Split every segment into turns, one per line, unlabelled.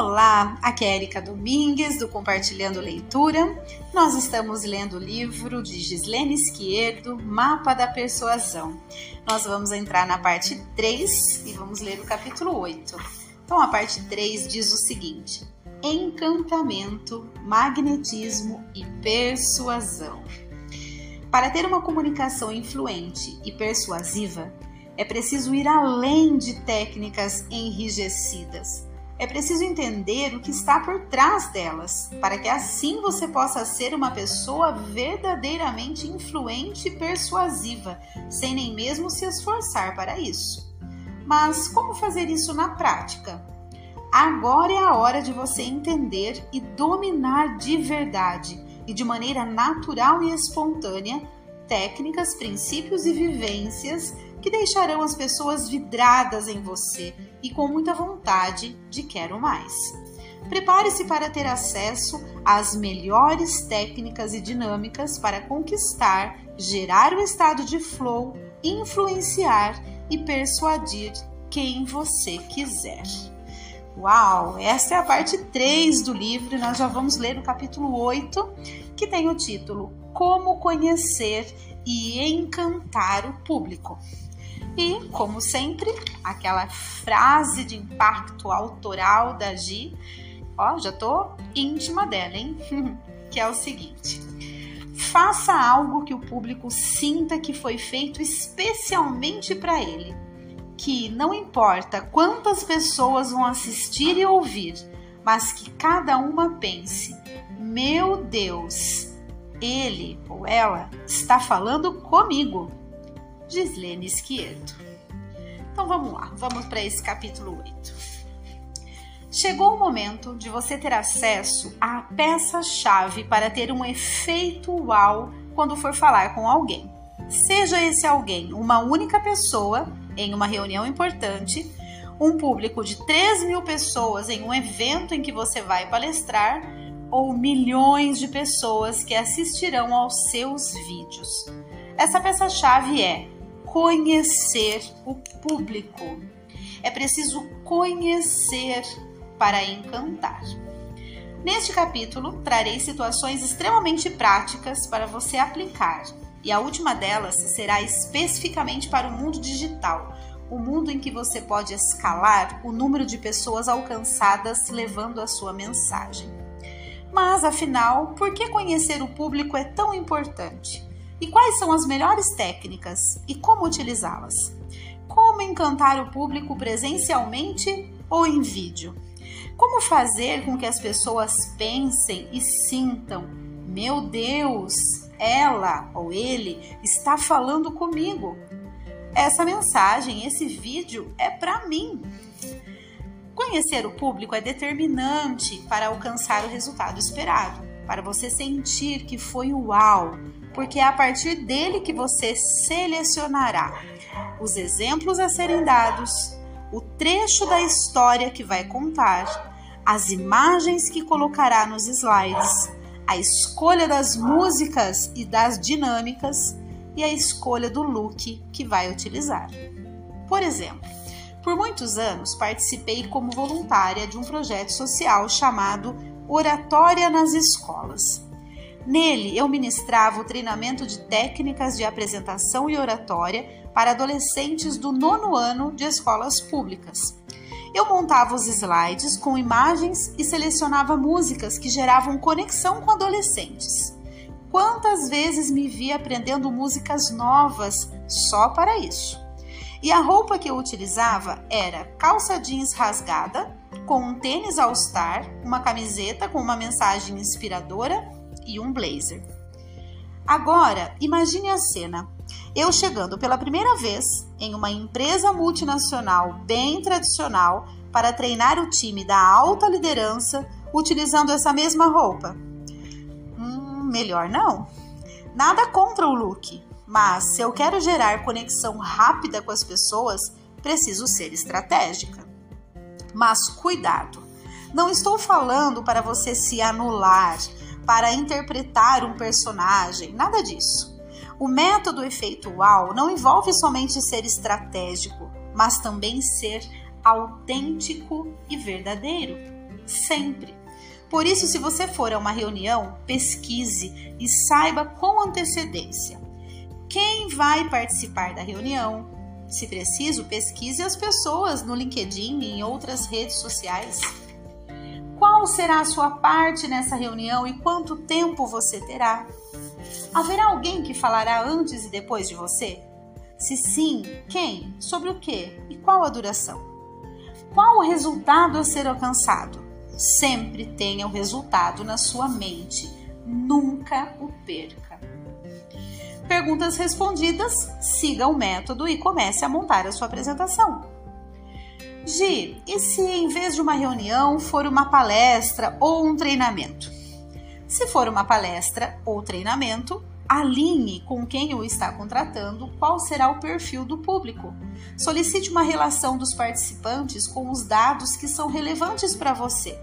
Olá, aqui é Erika Domingues do Compartilhando Leitura. Nós estamos lendo o livro de Gislene Esquerdo, Mapa da Persuasão. Nós vamos entrar na parte 3 e vamos ler o capítulo 8. Então, a parte 3 diz o seguinte: Encantamento, magnetismo e persuasão. Para ter uma comunicação influente e persuasiva, é preciso ir além de técnicas enrijecidas é preciso entender o que está por trás delas, para que assim você possa ser uma pessoa verdadeiramente influente e persuasiva, sem nem mesmo se esforçar para isso. Mas como fazer isso na prática? Agora é a hora de você entender e dominar de verdade e de maneira natural e espontânea técnicas, princípios e vivências que deixarão as pessoas vidradas em você e com muita vontade de quero mais. Prepare-se para ter acesso às melhores técnicas e dinâmicas para conquistar, gerar o estado de flow, influenciar e persuadir quem você quiser. Uau! Essa é a parte 3 do livro e nós já vamos ler o capítulo 8, que tem o título Como Conhecer e Encantar o Público. E, como sempre, aquela frase de impacto autoral da Gi, ó, já tô íntima dela, hein? que é o seguinte: faça algo que o público sinta que foi feito especialmente para ele. Que não importa quantas pessoas vão assistir e ouvir, mas que cada uma pense: meu Deus, ele ou ela está falando comigo. Gislene Esquerdo. Então vamos lá, vamos para esse capítulo 8. Chegou o momento de você ter acesso à peça-chave para ter um efeito uau quando for falar com alguém. Seja esse alguém uma única pessoa em uma reunião importante, um público de 3 mil pessoas em um evento em que você vai palestrar, ou milhões de pessoas que assistirão aos seus vídeos. Essa peça-chave é conhecer o público. É preciso conhecer para encantar. Neste capítulo, trarei situações extremamente práticas para você aplicar, e a última delas será especificamente para o mundo digital, o mundo em que você pode escalar o número de pessoas alcançadas levando a sua mensagem. Mas afinal, por que conhecer o público é tão importante? E quais são as melhores técnicas e como utilizá-las? Como encantar o público presencialmente ou em vídeo? Como fazer com que as pessoas pensem e sintam: meu Deus, ela ou ele está falando comigo? Essa mensagem, esse vídeo é para mim. Conhecer o público é determinante para alcançar o resultado esperado, para você sentir que foi uau, porque é a partir dele que você selecionará os exemplos a serem dados, o trecho da história que vai contar, as imagens que colocará nos slides, a escolha das músicas e das dinâmicas e a escolha do look que vai utilizar. Por exemplo, por muitos anos participei como voluntária de um projeto social chamado Oratória nas Escolas. Nele, eu ministrava o treinamento de técnicas de apresentação e oratória para adolescentes do nono ano de escolas públicas. Eu montava os slides com imagens e selecionava músicas que geravam conexão com adolescentes. Quantas vezes me vi aprendendo músicas novas só para isso? E a roupa que eu utilizava era calça jeans rasgada, com um tênis all-star, uma camiseta com uma mensagem inspiradora e um blazer. Agora, imagine a cena. Eu chegando pela primeira vez em uma empresa multinacional bem tradicional para treinar o time da alta liderança utilizando essa mesma roupa. Hum, melhor não. Nada contra o look, mas se eu quero gerar conexão rápida com as pessoas, preciso ser estratégica. Mas cuidado, não estou falando para você se anular, para interpretar um personagem, nada disso. O método efeitual não envolve somente ser estratégico, mas também ser autêntico e verdadeiro. sempre. Por isso, se você for a uma reunião, pesquise e saiba com antecedência quem vai participar da reunião. Se preciso, pesquise as pessoas no LinkedIn e em outras redes sociais. Qual será a sua parte nessa reunião e quanto tempo você terá? Haverá alguém que falará antes e depois de você? Se sim, quem? Sobre o que? E qual a duração? Qual o resultado a ser alcançado? Sempre tenha o resultado na sua mente, nunca o perca. Perguntas respondidas, siga o método e comece a montar a sua apresentação. Gi, e se em vez de uma reunião for uma palestra ou um treinamento? Se for uma palestra ou treinamento, alinhe com quem o está contratando qual será o perfil do público. Solicite uma relação dos participantes com os dados que são relevantes para você.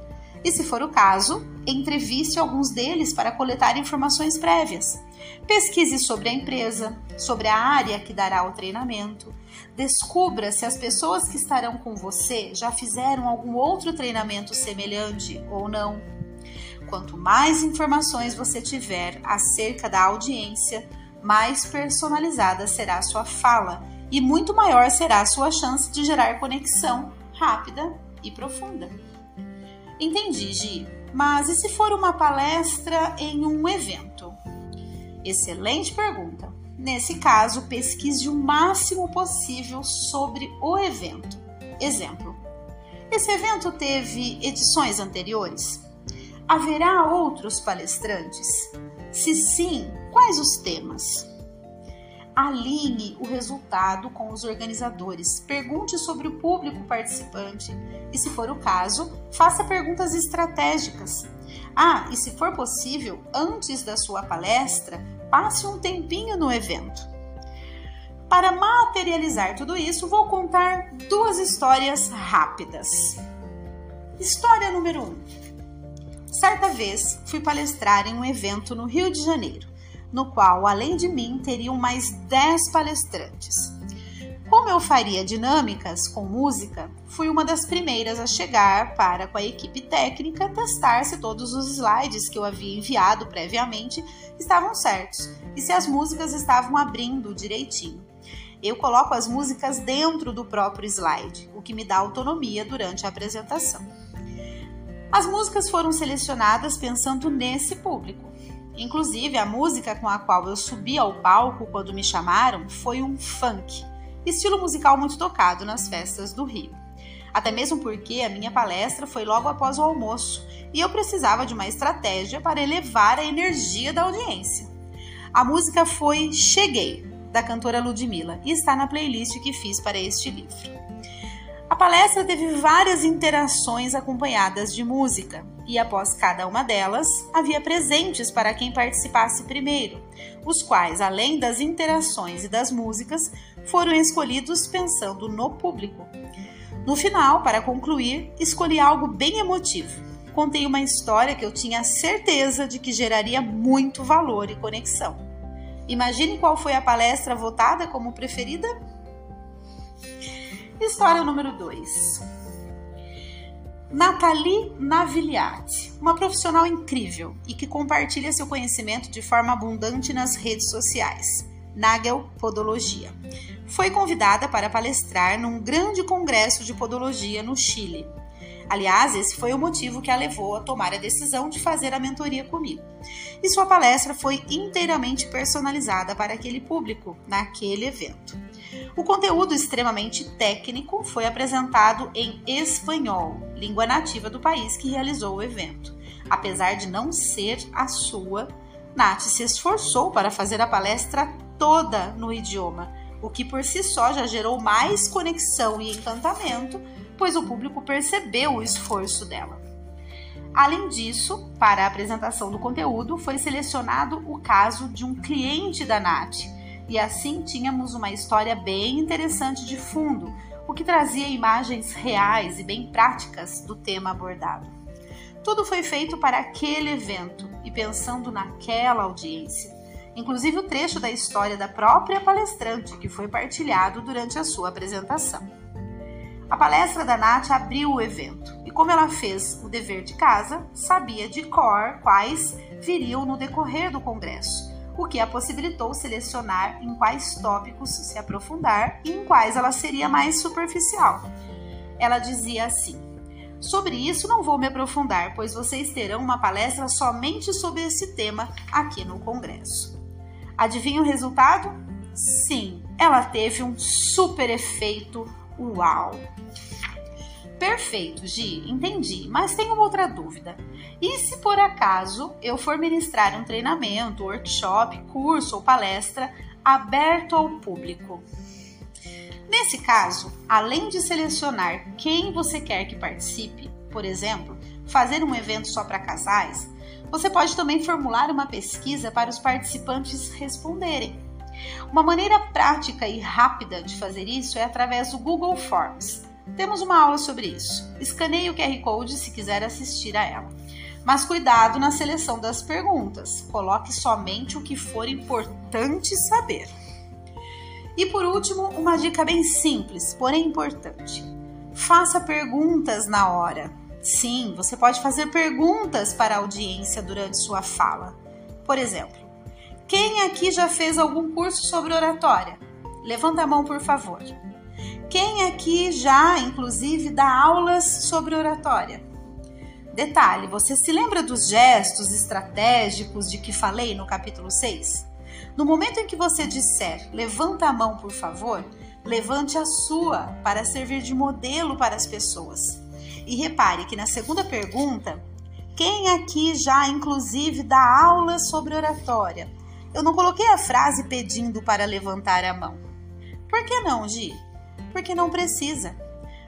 E, se for o caso, entreviste alguns deles para coletar informações prévias. Pesquise sobre a empresa, sobre a área que dará o treinamento. Descubra se as pessoas que estarão com você já fizeram algum outro treinamento semelhante ou não. Quanto mais informações você tiver acerca da audiência, mais personalizada será a sua fala e muito maior será a sua chance de gerar conexão rápida e profunda. Entendi, Gi, mas e se for uma palestra em um evento? Excelente pergunta. Nesse caso, pesquise o máximo possível sobre o evento. Exemplo: esse evento teve edições anteriores? Haverá outros palestrantes? Se sim, quais os temas? Alinhe o resultado com os organizadores, pergunte sobre o público participante e, se for o caso, faça perguntas estratégicas. Ah, e se for possível, antes da sua palestra, passe um tempinho no evento. Para materializar tudo isso, vou contar duas histórias rápidas. História número 1. Um. Certa vez fui palestrar em um evento no Rio de Janeiro, no qual, além de mim, teriam mais 10 palestrantes. Como eu faria dinâmicas com música, fui uma das primeiras a chegar para, com a equipe técnica, testar se todos os slides que eu havia enviado previamente estavam certos e se as músicas estavam abrindo direitinho. Eu coloco as músicas dentro do próprio slide, o que me dá autonomia durante a apresentação. As músicas foram selecionadas pensando nesse público. Inclusive, a música com a qual eu subi ao palco quando me chamaram foi um funk, estilo musical muito tocado nas festas do Rio. Até mesmo porque a minha palestra foi logo após o almoço e eu precisava de uma estratégia para elevar a energia da audiência. A música foi Cheguei, da cantora Ludmilla, e está na playlist que fiz para este livro. A palestra teve várias interações acompanhadas de música, e após cada uma delas, havia presentes para quem participasse primeiro, os quais, além das interações e das músicas, foram escolhidos pensando no público. No final, para concluir, escolhi algo bem emotivo. Contei uma história que eu tinha certeza de que geraria muito valor e conexão. Imagine qual foi a palestra votada como preferida? História número 2. Nathalie Navigliati, uma profissional incrível e que compartilha seu conhecimento de forma abundante nas redes sociais. Nagel Podologia. Foi convidada para palestrar num grande congresso de podologia no Chile. Aliás, esse foi o motivo que a levou a tomar a decisão de fazer a mentoria comigo. E sua palestra foi inteiramente personalizada para aquele público, naquele evento. O conteúdo extremamente técnico foi apresentado em espanhol, língua nativa do país que realizou o evento. Apesar de não ser a sua, Nath se esforçou para fazer a palestra toda no idioma, o que por si só já gerou mais conexão e encantamento, pois o público percebeu o esforço dela. Além disso, para a apresentação do conteúdo, foi selecionado o caso de um cliente da Nath, e assim tínhamos uma história bem interessante de fundo, o que trazia imagens reais e bem práticas do tema abordado. Tudo foi feito para aquele evento e pensando naquela audiência, inclusive o trecho da história da própria palestrante que foi partilhado durante a sua apresentação. A palestra da Nath abriu o evento e, como ela fez o dever de casa, sabia de cor quais viriam no decorrer do congresso, o que a possibilitou selecionar em quais tópicos se aprofundar e em quais ela seria mais superficial. Ela dizia assim: Sobre isso não vou me aprofundar, pois vocês terão uma palestra somente sobre esse tema aqui no congresso. Adivinha o resultado? Sim, ela teve um super efeito uau! Perfeito, Gi, entendi, mas tenho outra dúvida. E se por acaso eu for ministrar um treinamento, workshop, curso ou palestra aberto ao público? Nesse caso, além de selecionar quem você quer que participe, por exemplo, fazer um evento só para casais, você pode também formular uma pesquisa para os participantes responderem. Uma maneira prática e rápida de fazer isso é através do Google Forms. Temos uma aula sobre isso. Escaneie o QR Code se quiser assistir a ela. Mas cuidado na seleção das perguntas. Coloque somente o que for importante saber. E por último, uma dica bem simples, porém importante. Faça perguntas na hora. Sim, você pode fazer perguntas para a audiência durante sua fala. Por exemplo, quem aqui já fez algum curso sobre oratória? Levanta a mão, por favor. Quem aqui já, inclusive, dá aulas sobre oratória? Detalhe: você se lembra dos gestos estratégicos de que falei no capítulo 6? No momento em que você disser levanta a mão, por favor, levante a sua para servir de modelo para as pessoas. E repare que na segunda pergunta, quem aqui já inclusive dá aula sobre oratória? Eu não coloquei a frase pedindo para levantar a mão. Por que não, Gi? Porque não precisa.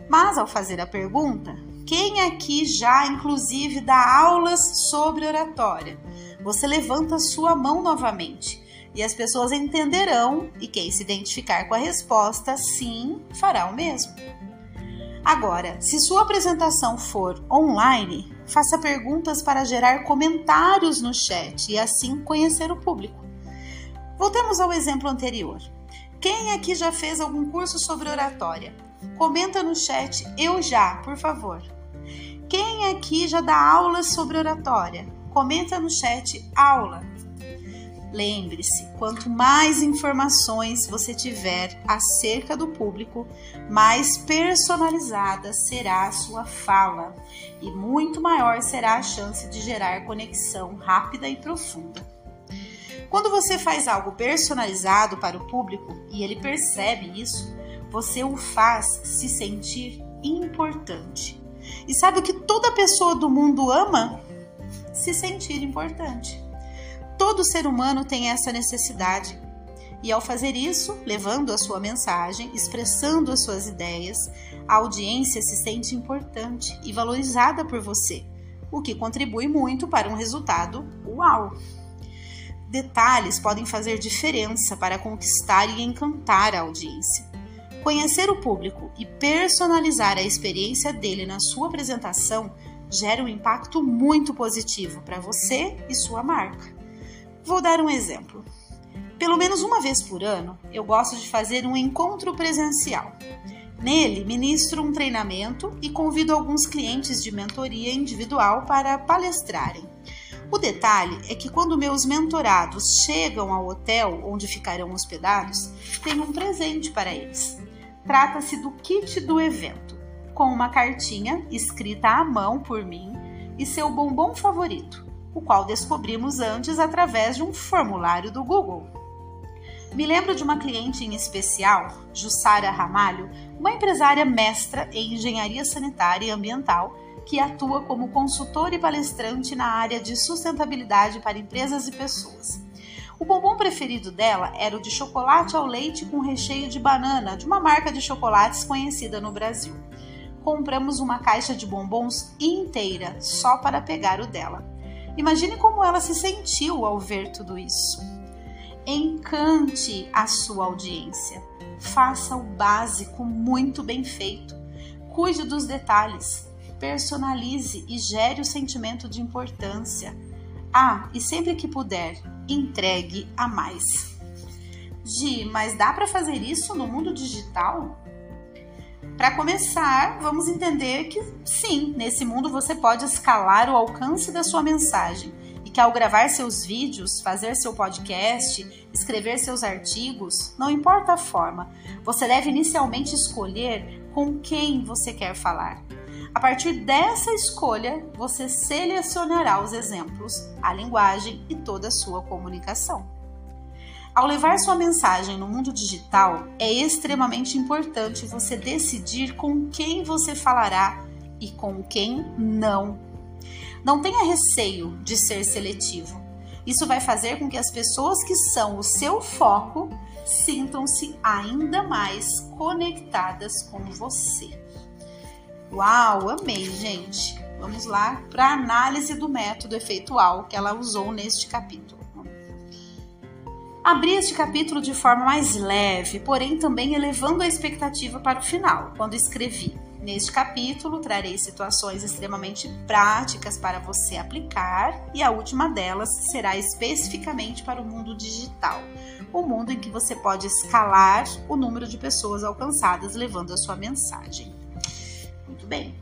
Mas ao fazer a pergunta, quem aqui já inclusive dá aulas sobre oratória? Você levanta sua mão novamente e as pessoas entenderão e quem se identificar com a resposta sim fará o mesmo. Agora, se sua apresentação for online, faça perguntas para gerar comentários no chat e assim conhecer o público. Voltemos ao exemplo anterior. Quem aqui já fez algum curso sobre oratória? Comenta no chat eu já, por favor. Quem aqui já dá aulas sobre oratória? Comenta no chat aula. Lembre-se, quanto mais informações você tiver acerca do público, mais personalizada será a sua fala e muito maior será a chance de gerar conexão rápida e profunda. Quando você faz algo personalizado para o público e ele percebe isso, você o faz se sentir importante. E sabe o que toda pessoa do mundo ama? Se sentir importante. Todo ser humano tem essa necessidade. E ao fazer isso, levando a sua mensagem, expressando as suas ideias, a audiência se sente importante e valorizada por você, o que contribui muito para um resultado uau! Detalhes podem fazer diferença para conquistar e encantar a audiência. Conhecer o público e personalizar a experiência dele na sua apresentação gera um impacto muito positivo para você e sua marca. Vou dar um exemplo. Pelo menos uma vez por ano, eu gosto de fazer um encontro presencial. Nele, ministro um treinamento e convido alguns clientes de mentoria individual para palestrarem. O detalhe é que quando meus mentorados chegam ao hotel onde ficarão hospedados, tenho um presente para eles. Trata-se do kit do evento, com uma cartinha escrita à mão por mim e seu bombom favorito o qual descobrimos antes através de um formulário do Google. Me lembro de uma cliente em especial, Jussara Ramalho, uma empresária mestra em engenharia sanitária e ambiental que atua como consultora e palestrante na área de sustentabilidade para empresas e pessoas. O bombom preferido dela era o de chocolate ao leite com recheio de banana, de uma marca de chocolates conhecida no Brasil. Compramos uma caixa de bombons inteira só para pegar o dela. Imagine como ela se sentiu ao ver tudo isso. Encante a sua audiência. Faça o básico muito bem feito. Cuide dos detalhes. Personalize e gere o sentimento de importância. Ah, e sempre que puder, entregue a mais. Gi, mas dá para fazer isso no mundo digital? Para começar, vamos entender que sim, nesse mundo você pode escalar o alcance da sua mensagem e que ao gravar seus vídeos, fazer seu podcast, escrever seus artigos, não importa a forma, você deve inicialmente escolher com quem você quer falar. A partir dessa escolha, você selecionará os exemplos, a linguagem e toda a sua comunicação. Ao levar sua mensagem no mundo digital, é extremamente importante você decidir com quem você falará e com quem não. Não tenha receio de ser seletivo. Isso vai fazer com que as pessoas que são o seu foco sintam-se ainda mais conectadas com você. Uau, amei, gente! Vamos lá para a análise do método efeitual que ela usou neste capítulo. Abri este capítulo de forma mais leve, porém também elevando a expectativa para o final, quando escrevi. Neste capítulo, trarei situações extremamente práticas para você aplicar, e a última delas será especificamente para o mundo digital, o mundo em que você pode escalar o número de pessoas alcançadas levando a sua mensagem. Muito bem.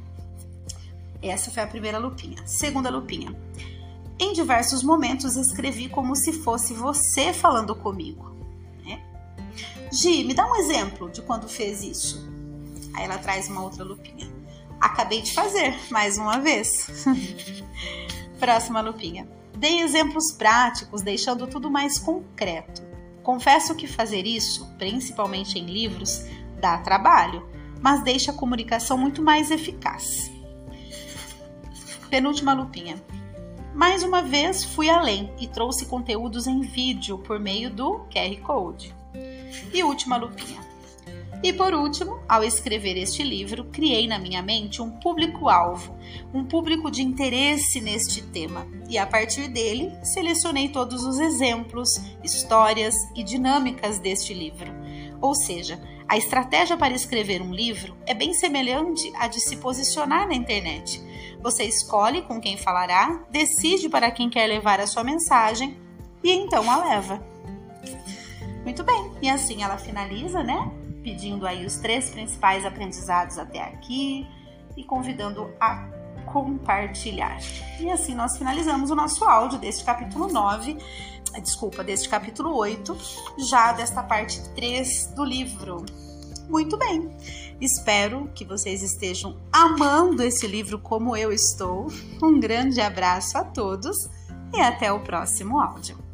Essa foi a primeira lupinha. Segunda lupinha. Em diversos momentos escrevi como se fosse você falando comigo. Né? Gi, me dá um exemplo de quando fez isso. Aí ela traz uma outra lupinha. Acabei de fazer, mais uma vez. Próxima lupinha. Dei exemplos práticos, deixando tudo mais concreto. Confesso que fazer isso, principalmente em livros, dá trabalho, mas deixa a comunicação muito mais eficaz. Penúltima lupinha. Mais uma vez, fui além e trouxe conteúdos em vídeo por meio do QR Code. E última lupinha. E por último, ao escrever este livro, criei na minha mente um público-alvo, um público de interesse neste tema, e a partir dele selecionei todos os exemplos, histórias e dinâmicas deste livro. Ou seja, a estratégia para escrever um livro é bem semelhante à de se posicionar na internet. Você escolhe com quem falará, decide para quem quer levar a sua mensagem e então a leva. Muito bem, e assim ela finaliza, né? Pedindo aí os três principais aprendizados até aqui e convidando a compartilhar. E assim nós finalizamos o nosso áudio deste capítulo 9, desculpa, deste capítulo 8, já desta parte 3 do livro. Muito bem. Espero que vocês estejam amando esse livro como eu estou. Um grande abraço a todos e até o próximo áudio.